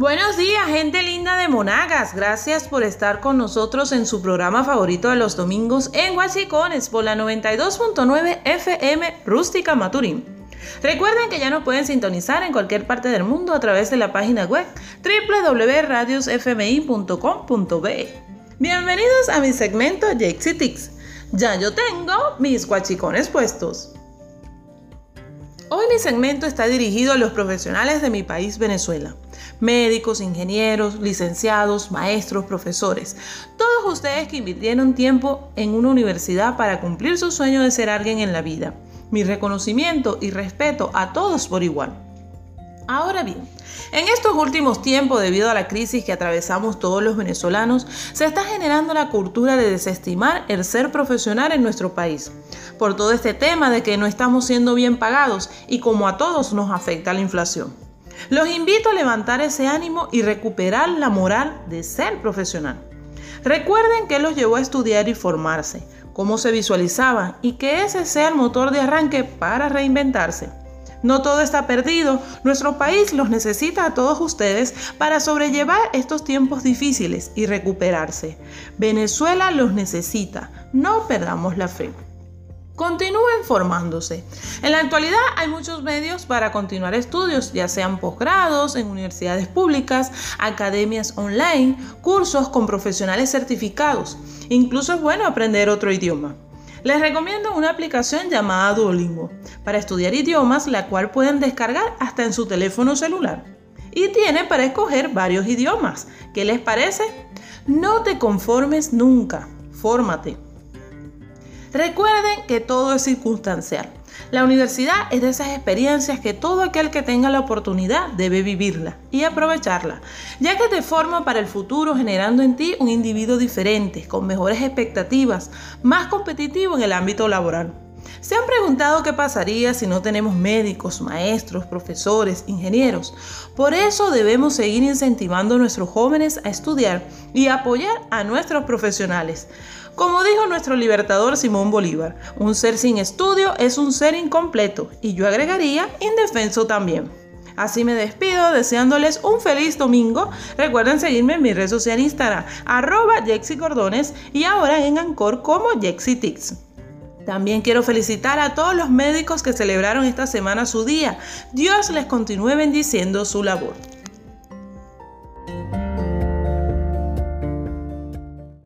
Buenos días, gente linda de Monagas. Gracias por estar con nosotros en su programa favorito de los domingos en Huachicones por la 92.9 FM Rústica Maturín. Recuerden que ya nos pueden sintonizar en cualquier parte del mundo a través de la página web www.radiosfmi.com.be. Bienvenidos a mi segmento Tix. Ya yo tengo mis guachicones puestos. Hoy mi segmento está dirigido a los profesionales de mi país, Venezuela. Médicos, ingenieros, licenciados, maestros, profesores. Todos ustedes que invirtieron tiempo en una universidad para cumplir su sueño de ser alguien en la vida. Mi reconocimiento y respeto a todos por igual. Ahora bien, en estos últimos tiempos, debido a la crisis que atravesamos todos los venezolanos, se está generando la cultura de desestimar el ser profesional en nuestro país, por todo este tema de que no estamos siendo bien pagados y como a todos nos afecta la inflación. Los invito a levantar ese ánimo y recuperar la moral de ser profesional. Recuerden que los llevó a estudiar y formarse, cómo se visualizaban y que ese sea el motor de arranque para reinventarse. No todo está perdido. Nuestro país los necesita a todos ustedes para sobrellevar estos tiempos difíciles y recuperarse. Venezuela los necesita. No perdamos la fe. Continúen formándose. En la actualidad hay muchos medios para continuar estudios, ya sean posgrados en universidades públicas, academias online, cursos con profesionales certificados. Incluso es bueno aprender otro idioma. Les recomiendo una aplicación llamada Duolingo para estudiar idiomas, la cual pueden descargar hasta en su teléfono celular. Y tiene para escoger varios idiomas. ¿Qué les parece? No te conformes nunca, fórmate. Recuerden que todo es circunstancial. La universidad es de esas experiencias que todo aquel que tenga la oportunidad debe vivirla y aprovecharla, ya que te forma para el futuro generando en ti un individuo diferente, con mejores expectativas, más competitivo en el ámbito laboral. ¿Se han preguntado qué pasaría si no tenemos médicos, maestros, profesores, ingenieros? Por eso debemos seguir incentivando a nuestros jóvenes a estudiar y apoyar a nuestros profesionales. Como dijo nuestro libertador Simón Bolívar, un ser sin estudio es un ser incompleto y yo agregaría indefenso también. Así me despido deseándoles un feliz domingo. Recuerden seguirme en mi red social Instagram, arroba Cordones y ahora en Ancor como Tix. También quiero felicitar a todos los médicos que celebraron esta semana su día. Dios les continúe bendiciendo su labor.